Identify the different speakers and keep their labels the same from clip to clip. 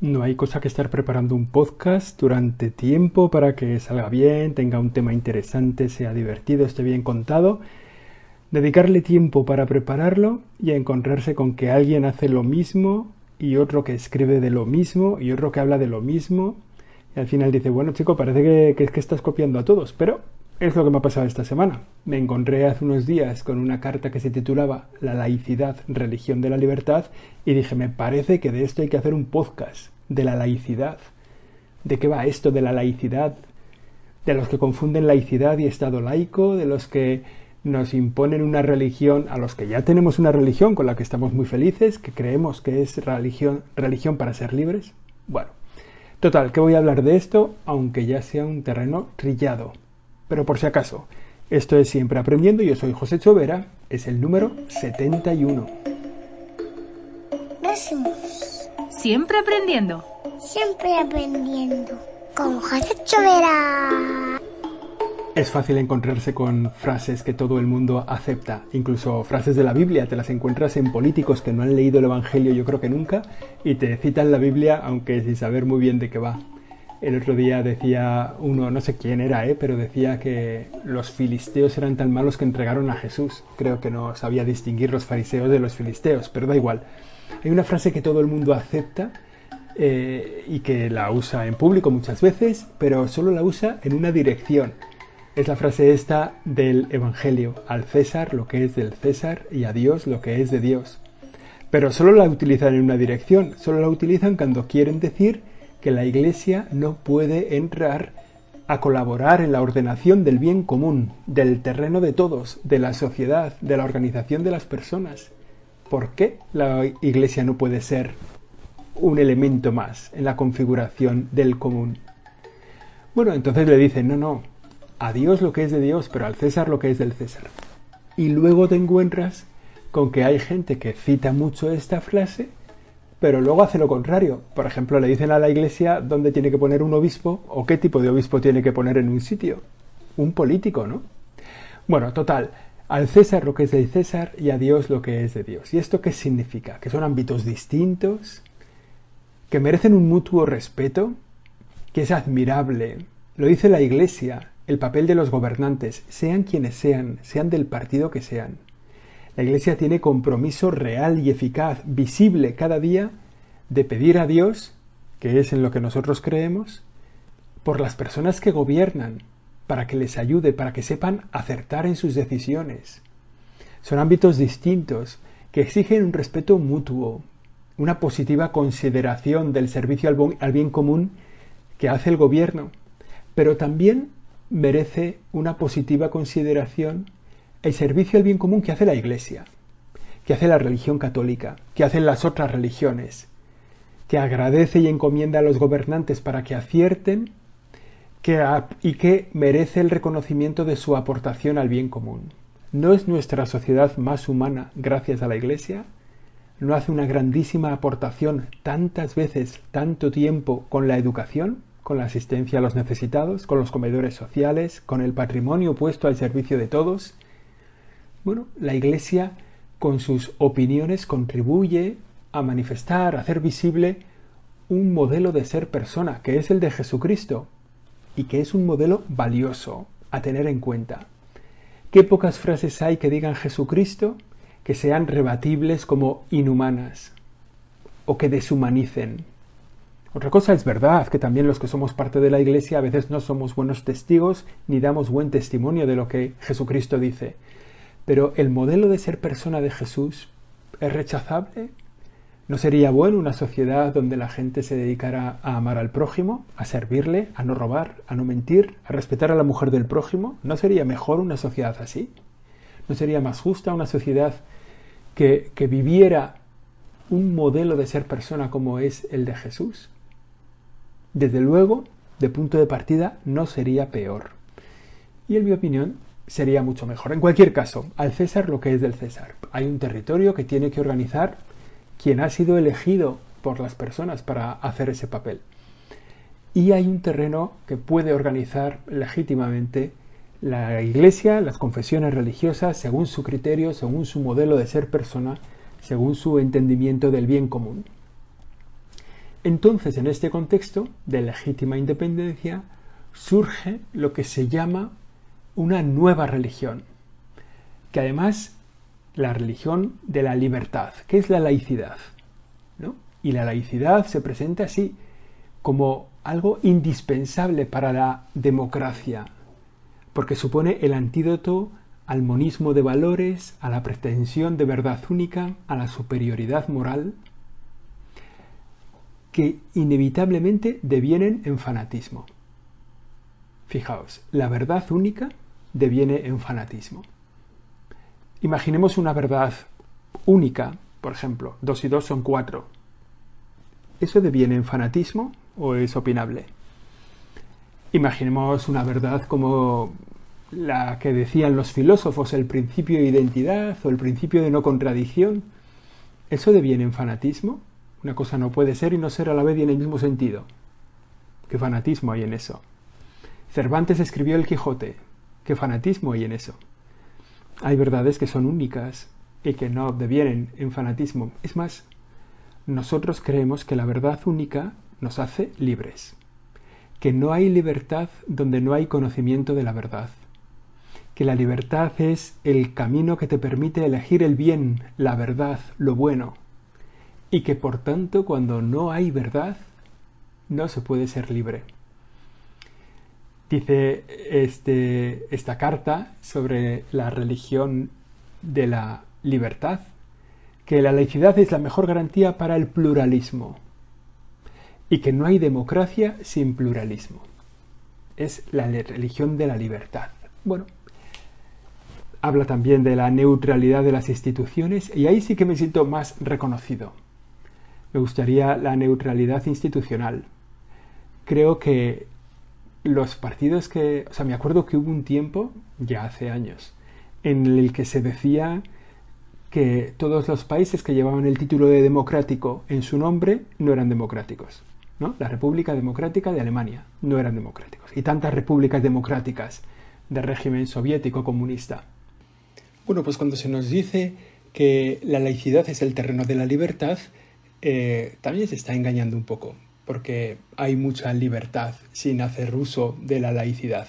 Speaker 1: No hay cosa que estar preparando un podcast durante tiempo para que salga bien, tenga un tema interesante, sea divertido, esté bien contado. Dedicarle tiempo para prepararlo y encontrarse con que alguien hace lo mismo y otro que escribe de lo mismo y otro que habla de lo mismo. Y al final dice, bueno chico, parece que, que, que estás copiando a todos, pero es lo que me ha pasado esta semana. Me encontré hace unos días con una carta que se titulaba La laicidad, religión de la libertad y dije, me parece que de esto hay que hacer un podcast, de la laicidad. ¿De qué va esto de la laicidad? De los que confunden laicidad y Estado laico, de los que nos imponen una religión, a los que ya tenemos una religión con la que estamos muy felices, que creemos que es religión, religión para ser libres. Bueno, total, que voy a hablar de esto, aunque ya sea un terreno trillado. Pero por si acaso, esto es Siempre Aprendiendo, yo soy José Chovera, es el número 71.
Speaker 2: Decimos,
Speaker 3: Siempre aprendiendo.
Speaker 2: siempre aprendiendo. Con José Chovera.
Speaker 1: Es fácil encontrarse con frases que todo el mundo acepta, incluso frases de la Biblia, te las encuentras en políticos que no han leído el Evangelio yo creo que nunca y te citan la Biblia aunque sin saber muy bien de qué va. El otro día decía uno, no sé quién era, ¿eh? pero decía que los filisteos eran tan malos que entregaron a Jesús. Creo que no sabía distinguir los fariseos de los filisteos, pero da igual. Hay una frase que todo el mundo acepta eh, y que la usa en público muchas veces, pero solo la usa en una dirección. Es la frase esta del Evangelio, al César lo que es del César y a Dios lo que es de Dios. Pero solo la utilizan en una dirección, solo la utilizan cuando quieren decir que la Iglesia no puede entrar a colaborar en la ordenación del bien común, del terreno de todos, de la sociedad, de la organización de las personas. ¿Por qué la Iglesia no puede ser un elemento más en la configuración del común? Bueno, entonces le dicen, no, no, a Dios lo que es de Dios, pero al César lo que es del César. Y luego te encuentras con que hay gente que cita mucho esta frase, pero luego hace lo contrario. Por ejemplo, le dicen a la iglesia dónde tiene que poner un obispo o qué tipo de obispo tiene que poner en un sitio. Un político, ¿no? Bueno, total, al César lo que es del César y a Dios lo que es de Dios. ¿Y esto qué significa? Que son ámbitos distintos, que merecen un mutuo respeto, que es admirable. Lo dice la iglesia, el papel de los gobernantes, sean quienes sean, sean del partido que sean. La Iglesia tiene compromiso real y eficaz, visible cada día, de pedir a Dios, que es en lo que nosotros creemos, por las personas que gobiernan, para que les ayude, para que sepan acertar en sus decisiones. Son ámbitos distintos que exigen un respeto mutuo, una positiva consideración del servicio al bien común que hace el gobierno, pero también merece una positiva consideración el servicio al bien común que hace la Iglesia, que hace la religión católica, que hacen las otras religiones, que agradece y encomienda a los gobernantes para que acierten que y que merece el reconocimiento de su aportación al bien común. ¿No es nuestra sociedad más humana gracias a la Iglesia? ¿No hace una grandísima aportación tantas veces, tanto tiempo con la educación? con la asistencia a los necesitados, con los comedores sociales, con el patrimonio puesto al servicio de todos. Bueno, la Iglesia con sus opiniones contribuye a manifestar, a hacer visible un modelo de ser persona, que es el de Jesucristo, y que es un modelo valioso a tener en cuenta. Qué pocas frases hay que digan Jesucristo que sean rebatibles como inhumanas o que deshumanicen, otra cosa es verdad que también los que somos parte de la Iglesia a veces no somos buenos testigos ni damos buen testimonio de lo que Jesucristo dice. Pero el modelo de ser persona de Jesús es rechazable. ¿No sería bueno una sociedad donde la gente se dedicara a amar al prójimo, a servirle, a no robar, a no mentir, a respetar a la mujer del prójimo? ¿No sería mejor una sociedad así? ¿No sería más justa una sociedad que, que viviera un modelo de ser persona como es el de Jesús? Desde luego, de punto de partida, no sería peor. Y en mi opinión, sería mucho mejor. En cualquier caso, al César lo que es del César. Hay un territorio que tiene que organizar quien ha sido elegido por las personas para hacer ese papel. Y hay un terreno que puede organizar legítimamente la Iglesia, las confesiones religiosas, según su criterio, según su modelo de ser persona, según su entendimiento del bien común. Entonces, en este contexto de legítima independencia, surge lo que se llama una nueva religión, que además la religión de la libertad, que es la laicidad. Y la laicidad se presenta así, como algo indispensable para la democracia, porque supone el antídoto al monismo de valores, a la pretensión de verdad única, a la superioridad moral, que inevitablemente devienen en fanatismo. Fijaos, la verdad única deviene en fanatismo. Imaginemos una verdad única, por ejemplo, dos y dos son cuatro. ¿Eso deviene en fanatismo o es opinable? Imaginemos una verdad como la que decían los filósofos, el principio de identidad o el principio de no contradicción. ¿Eso deviene en fanatismo? Una cosa no puede ser y no ser a la vez y en el mismo sentido. ¿Qué fanatismo hay en eso? Cervantes escribió El Quijote. ¿Qué fanatismo hay en eso? Hay verdades que son únicas y que no devienen en fanatismo. Es más, nosotros creemos que la verdad única nos hace libres, que no hay libertad donde no hay conocimiento de la verdad, que la libertad es el camino que te permite elegir el bien, la verdad, lo bueno, y que por tanto cuando no hay verdad, no se puede ser libre dice este, esta carta sobre la religión de la libertad, que la laicidad es la mejor garantía para el pluralismo y que no hay democracia sin pluralismo. Es la religión de la libertad. Bueno, habla también de la neutralidad de las instituciones y ahí sí que me siento más reconocido. Me gustaría la neutralidad institucional. Creo que los partidos que, o sea, me acuerdo que hubo un tiempo, ya hace años, en el que se decía que todos los países que llevaban el título de democrático en su nombre no eran democráticos. ¿no? La República Democrática de Alemania no eran democráticos. Y tantas repúblicas democráticas de régimen soviético comunista. Bueno, pues cuando se nos dice que la laicidad es el terreno de la libertad, eh, también se está engañando un poco porque hay mucha libertad sin hacer uso de la laicidad.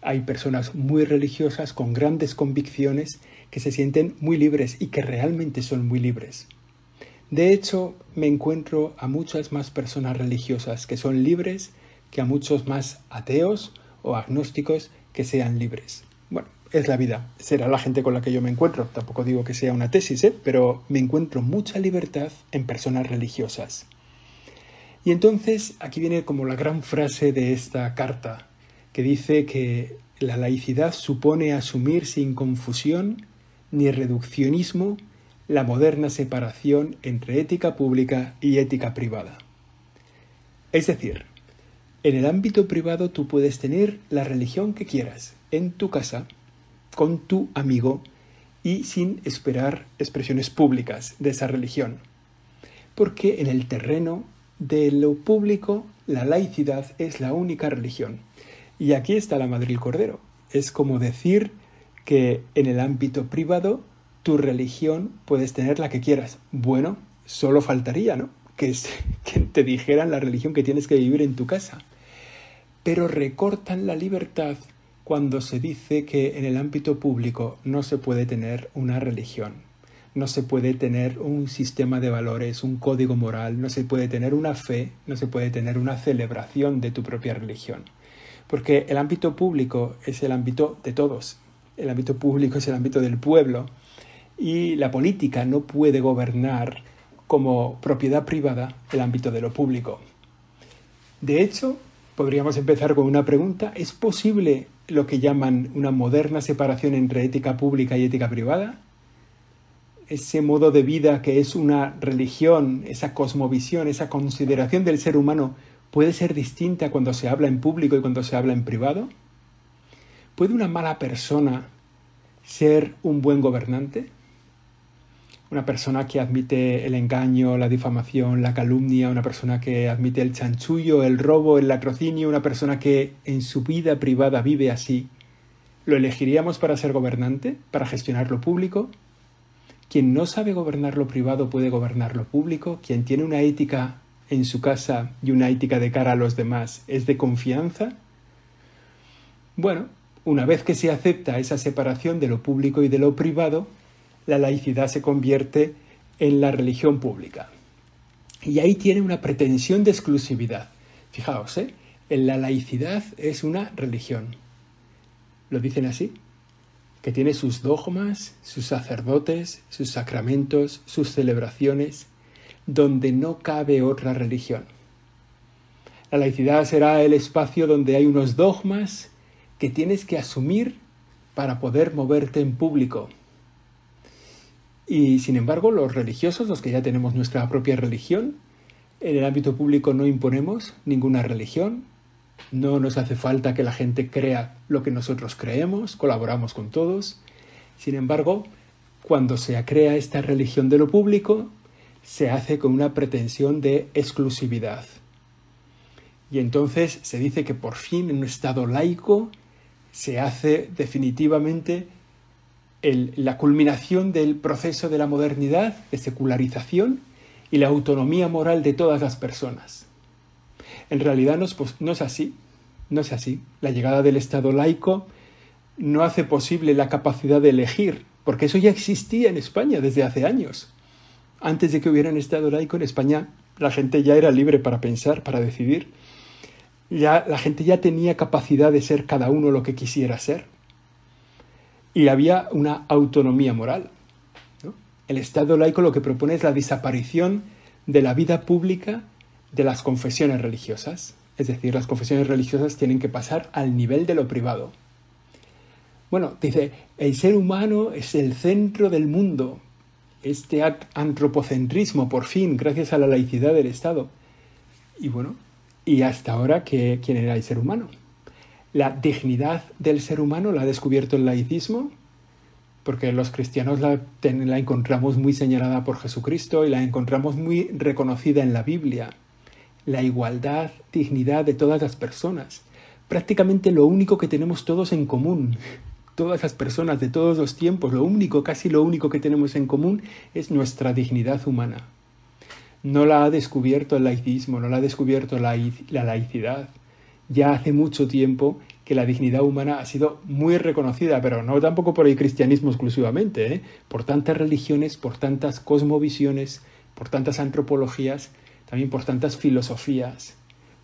Speaker 1: Hay personas muy religiosas con grandes convicciones que se sienten muy libres y que realmente son muy libres. De hecho, me encuentro a muchas más personas religiosas que son libres que a muchos más ateos o agnósticos que sean libres. Bueno, es la vida, será la gente con la que yo me encuentro. Tampoco digo que sea una tesis, ¿eh? pero me encuentro mucha libertad en personas religiosas. Y entonces aquí viene como la gran frase de esta carta, que dice que la laicidad supone asumir sin confusión ni reduccionismo la moderna separación entre ética pública y ética privada. Es decir, en el ámbito privado tú puedes tener la religión que quieras, en tu casa, con tu amigo y sin esperar expresiones públicas de esa religión. Porque en el terreno de lo público, la laicidad es la única religión. Y aquí está la madre cordero. Es como decir que en el ámbito privado tu religión puedes tener la que quieras. Bueno, solo faltaría, ¿no? Que te dijeran la religión que tienes que vivir en tu casa. Pero recortan la libertad cuando se dice que en el ámbito público no se puede tener una religión no se puede tener un sistema de valores, un código moral, no se puede tener una fe, no se puede tener una celebración de tu propia religión. Porque el ámbito público es el ámbito de todos, el ámbito público es el ámbito del pueblo y la política no puede gobernar como propiedad privada el ámbito de lo público. De hecho, podríamos empezar con una pregunta. ¿Es posible lo que llaman una moderna separación entre ética pública y ética privada? Ese modo de vida que es una religión, esa cosmovisión, esa consideración del ser humano, puede ser distinta cuando se habla en público y cuando se habla en privado? ¿Puede una mala persona ser un buen gobernante? Una persona que admite el engaño, la difamación, la calumnia, una persona que admite el chanchullo, el robo, el latrocinio, una persona que en su vida privada vive así, ¿lo elegiríamos para ser gobernante, para gestionar lo público? Quien no sabe gobernar lo privado puede gobernar lo público. Quien tiene una ética en su casa y una ética de cara a los demás es de confianza. Bueno, una vez que se acepta esa separación de lo público y de lo privado, la laicidad se convierte en la religión pública. Y ahí tiene una pretensión de exclusividad. Fijaos, ¿eh? la laicidad es una religión. ¿Lo dicen así? Que tiene sus dogmas, sus sacerdotes, sus sacramentos, sus celebraciones, donde no cabe otra religión. La laicidad será el espacio donde hay unos dogmas que tienes que asumir para poder moverte en público, y sin embargo, los religiosos, los que ya tenemos nuestra propia religión, en el ámbito público no imponemos ninguna religión, no nos hace falta que la gente crea lo que nosotros creemos, colaboramos con todos. Sin embargo, cuando se crea esta religión de lo público, se hace con una pretensión de exclusividad. Y entonces se dice que por fin en un Estado laico se hace definitivamente la culminación del proceso de la modernidad, de secularización y la autonomía moral de todas las personas. En realidad no es, así, no es así. La llegada del Estado laico no hace posible la capacidad de elegir, porque eso ya existía en España desde hace años. Antes de que hubiera un Estado laico en España, la gente ya era libre para pensar, para decidir. Ya, la gente ya tenía capacidad de ser cada uno lo que quisiera ser y había una autonomía moral. El Estado laico lo que propone es la desaparición de la vida pública de las confesiones religiosas. Es decir, las confesiones religiosas tienen que pasar al nivel de lo privado. Bueno, dice, el ser humano es el centro del mundo. Este antropocentrismo, por fin, gracias a la laicidad del Estado. Y bueno, ¿y hasta ahora ¿quién era el ser humano? la dignidad del ser humano la ha descubierto el laicismo, porque los cristianos la, la, encontramos muy señalada por Jesucristo y la encontramos muy reconocida en la Biblia. La igualdad, dignidad de todas las personas. Prácticamente lo único que tenemos todos en común. Todas las personas de todos los tiempos, lo único, casi lo único que tenemos en común es nuestra dignidad humana. No la ha descubierto el laicismo, no la ha descubierto la, la laicidad ya hace mucho tiempo que la dignidad humana ha sido muy reconocida, pero no tampoco por el cristianismo exclusivamente, ¿eh? por tantas religiones, por tantas cosmovisiones, por tantas antropologías, también por tantas filosofías.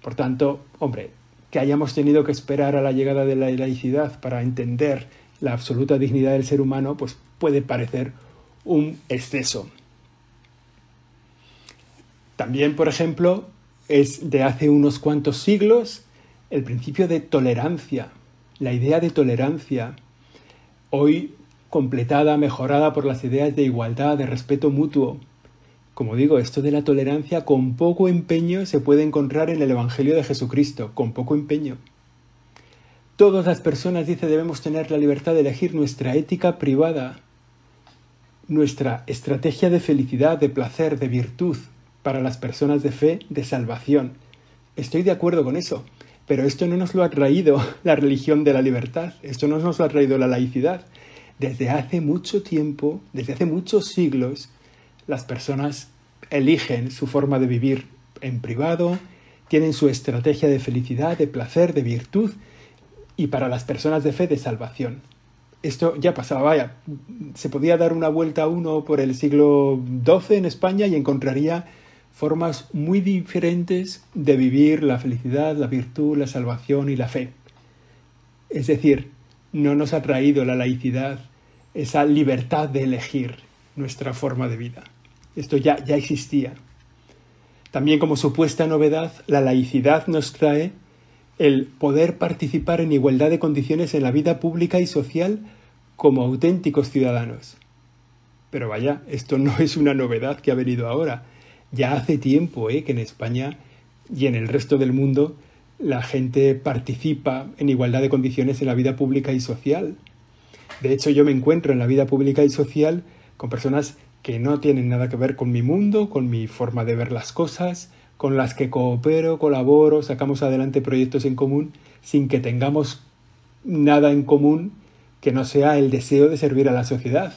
Speaker 1: Por tanto, hombre, que hayamos tenido que esperar a la llegada de la laicidad para entender la absoluta dignidad del ser humano, pues puede parecer un exceso. También, por ejemplo, es de hace unos cuantos siglos el principio de tolerancia, la idea de tolerancia, hoy completada, mejorada por las ideas de igualdad, de respeto mutuo. Como digo, esto de la tolerancia con poco empeño se puede encontrar en el Evangelio de Jesucristo, con poco empeño. Todas las personas, dice, debemos tener la libertad de elegir nuestra ética privada, nuestra estrategia de felicidad, de placer, de virtud para las personas de fe, de salvación. Estoy de acuerdo con eso. Pero esto no nos lo ha traído la religión de la libertad, esto no nos lo ha traído la laicidad. Desde hace mucho tiempo, desde hace muchos siglos, las personas eligen su forma de vivir en privado, tienen su estrategia de felicidad, de placer, de virtud y para las personas de fe de salvación. Esto ya pasaba, vaya, se podía dar una vuelta a uno por el siglo XII en España y encontraría formas muy diferentes de vivir la felicidad, la virtud, la salvación y la fe. Es decir, no nos ha traído la laicidad esa libertad de elegir nuestra forma de vida. Esto ya, ya existía. También como supuesta novedad, la laicidad nos trae el poder participar en igualdad de condiciones en la vida pública y social como auténticos ciudadanos. Pero vaya, esto no es una novedad que ha venido ahora. Ya hace tiempo ¿eh? que en España y en el resto del mundo la gente participa en igualdad de condiciones en la vida pública y social. De hecho, yo me encuentro en la vida pública y social con personas que no tienen nada que ver con mi mundo, con mi forma de ver las cosas, con las que coopero, colaboro, sacamos adelante proyectos en común sin que tengamos nada en común que no sea el deseo de servir a la sociedad.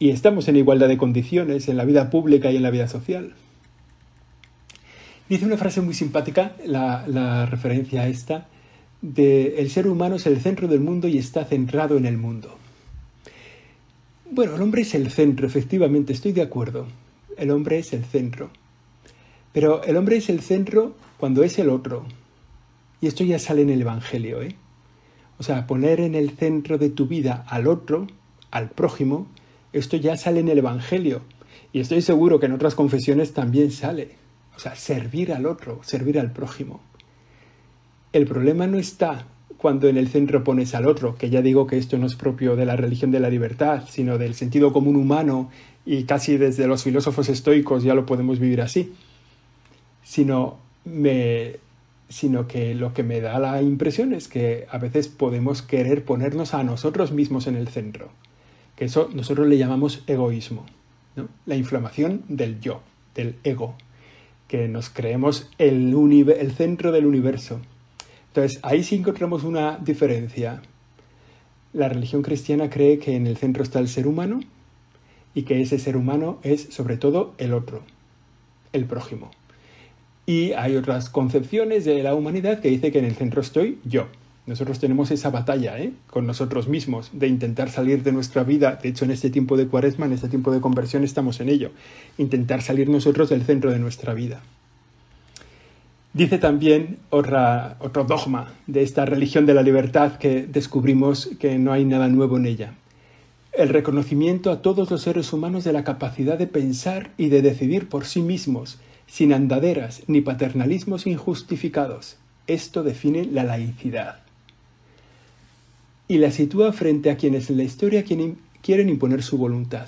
Speaker 1: Y estamos en igualdad de condiciones en la vida pública y en la vida social. Dice una frase muy simpática, la, referencia a esta, de el ser humano es el centro del mundo y está centrado en el mundo. Bueno, el hombre es el centro, efectivamente, estoy de acuerdo. El hombre es el centro. Pero el hombre es el centro cuando es el otro. Y esto ya sale en el Evangelio, ¿eh? O sea, poner en el centro de tu vida al otro, al prójimo, esto ya sale en el Evangelio. Y estoy seguro que en otras confesiones también sale. O sea, servir al otro, servir al prójimo. El problema no está cuando en el centro pones al otro, que ya digo que esto no es propio de la religión de la libertad, sino del sentido común humano y casi desde los filósofos estoicos ya lo podemos vivir así, sino, me, sino que lo que me da la impresión es que a veces podemos querer ponernos a nosotros mismos en el centro, que eso nosotros le llamamos egoísmo, ¿no? la inflamación del yo, del ego que nos creemos el, el centro del universo. Entonces, ahí sí encontramos una diferencia. La religión cristiana cree que en el centro está el ser humano y que ese ser humano es sobre todo el otro, el prójimo. Y hay otras concepciones de la humanidad que dice que en el centro estoy yo, nosotros tenemos esa batalla ¿eh? con nosotros mismos de intentar salir de nuestra vida. De hecho, en este tiempo de cuaresma, en este tiempo de conversión, estamos en ello. Intentar salir nosotros del centro de nuestra vida. Dice también otro dogma de esta religión de la libertad que descubrimos que no hay nada nuevo en ella. El reconocimiento a todos los seres humanos de la capacidad de pensar y de decidir por sí mismos, sin andaderas ni paternalismos injustificados. Esto define la laicidad y la sitúa frente a quienes en la historia quieren imponer su voluntad.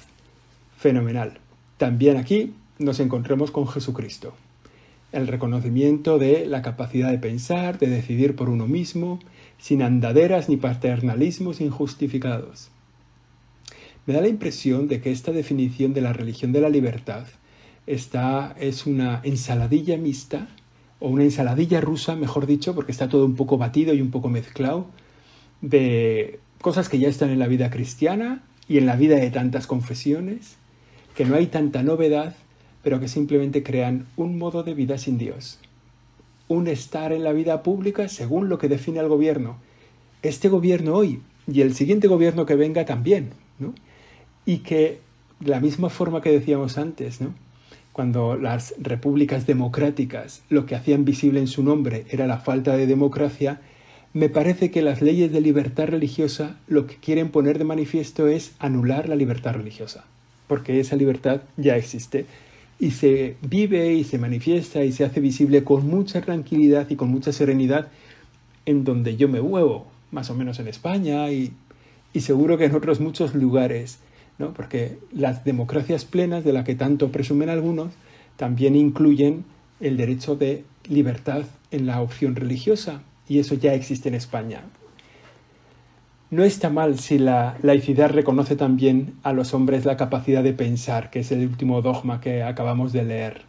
Speaker 1: Fenomenal. También aquí nos encontramos con Jesucristo. El reconocimiento de la capacidad de pensar, de decidir por uno mismo, sin andaderas ni paternalismos injustificados. Me da la impresión de que esta definición de la religión de la libertad está, es una ensaladilla mixta, o una ensaladilla rusa, mejor dicho, porque está todo un poco batido y un poco mezclado, de cosas que ya están en la vida cristiana y en la vida de tantas confesiones, que no hay tanta novedad, pero que simplemente crean un modo de vida sin Dios. Un estar en la vida pública según lo que define el gobierno. Este gobierno hoy y el siguiente gobierno que venga también, ¿no? Y que, de la misma forma que decíamos antes, ¿no? Cuando las repúblicas democráticas lo que hacían visible en su nombre era la falta de democracia, me parece que las leyes de libertad religiosa lo que quieren poner de manifiesto es anular la libertad religiosa, porque esa libertad ya existe y se vive y se manifiesta y se hace visible con mucha tranquilidad y con mucha serenidad en donde yo me muevo, más o menos en España y, y seguro que en otros muchos lugares, ¿no? porque las democracias plenas de las que tanto presumen algunos también incluyen el derecho de libertad en la opción religiosa, y eso ya existe en España. No está mal si la laicidad reconoce también a los hombres la capacidad de pensar, que es el último dogma que acabamos de leer.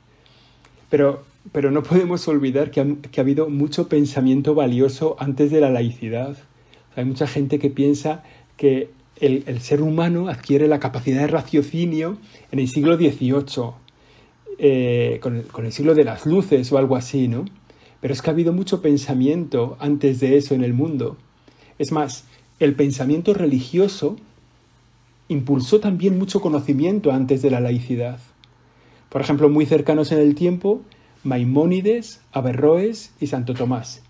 Speaker 1: Pero, pero no podemos olvidar que ha, habido mucho pensamiento valioso antes de la laicidad. hay mucha gente que piensa que el, ser humano adquiere la capacidad de raciocinio en el siglo XVIII, eh, con, el, con el siglo de las luces o algo así, ¿no? Pero es que ha habido mucho pensamiento antes de eso en el mundo. Es más, el pensamiento religioso impulsó también mucho conocimiento antes de la laicidad. Por ejemplo, muy cercanos en el tiempo, Maimónides, Averroes y Santo Tomás,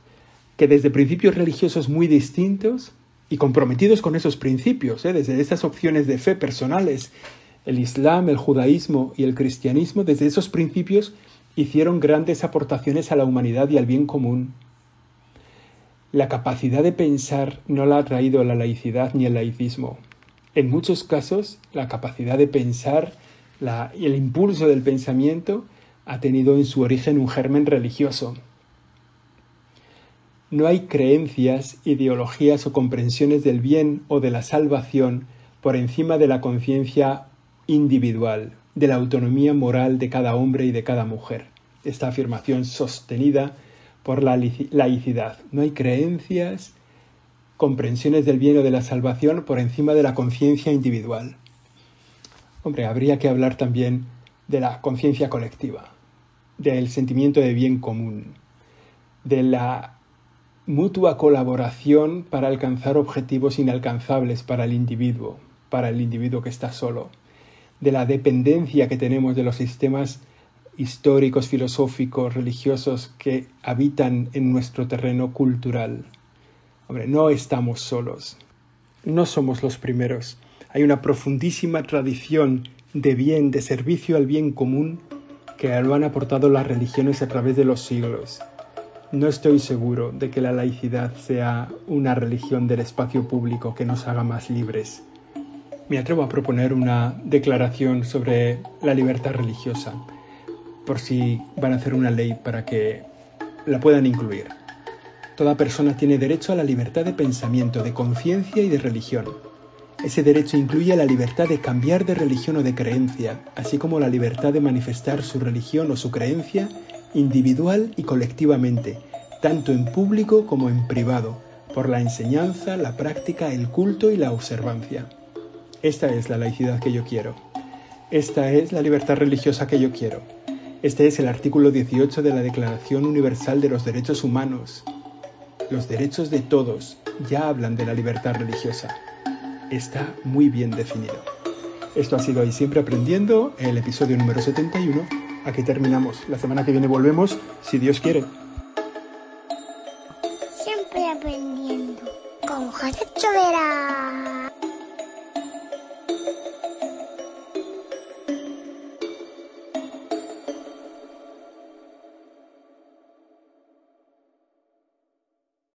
Speaker 1: que desde principios religiosos muy distintos y comprometidos con esos principios, ¿eh? desde esas opciones de fe personales, el Islam, el judaísmo y el cristianismo, desde esos principios hicieron grandes aportaciones a la humanidad y al bien común. La capacidad de pensar no la ha traído la laicidad ni el laicismo. En muchos casos, la capacidad de pensar el impulso del pensamiento ha tenido en su origen un germen religioso. No hay creencias, ideologías o comprensiones del bien o de la salvación por encima de la conciencia individual, de la autonomía moral de cada hombre y de cada mujer. Esta afirmación sostenida por la laicidad. No hay creencias, comprensiones del bien o de la salvación por encima de la conciencia individual. Hombre, habría que hablar también de la conciencia colectiva, del sentimiento de bien común, de la mutua colaboración para alcanzar objetivos inalcanzables para el individuo, para el individuo que está solo, de la dependencia que tenemos de los sistemas históricos, filosóficos, religiosos que habitan en nuestro terreno cultural. Hombre, no estamos solos, no somos los primeros. Hay una profundísima tradición de bien, de servicio al bien común que lo han aportado las religiones a través de los siglos. No estoy seguro de que la laicidad sea una religión del espacio público que nos haga más libres me atrevo a proponer una declaración sobre la libertad religiosa, por si van a hacer una ley para que la puedan incluir. Toda persona tiene derecho a la libertad de pensamiento, de conciencia y de religión. Ese derecho incluye la libertad de cambiar de religión o de creencia, así como la libertad de manifestar su religión o su creencia individual y colectivamente, tanto en público como en privado, por la enseñanza, la práctica, el culto y la observancia. Esta es la laicidad que yo quiero. Esta es la libertad religiosa que yo quiero. Este es el artículo 18 de la Declaración Universal de los Derechos Humanos. Los derechos de todos ya hablan de la libertad religiosa. Está muy bien definido. Esto ha sido ahí siempre aprendiendo, el episodio número 71. Aquí terminamos. La semana que viene volvemos, si Dios quiere.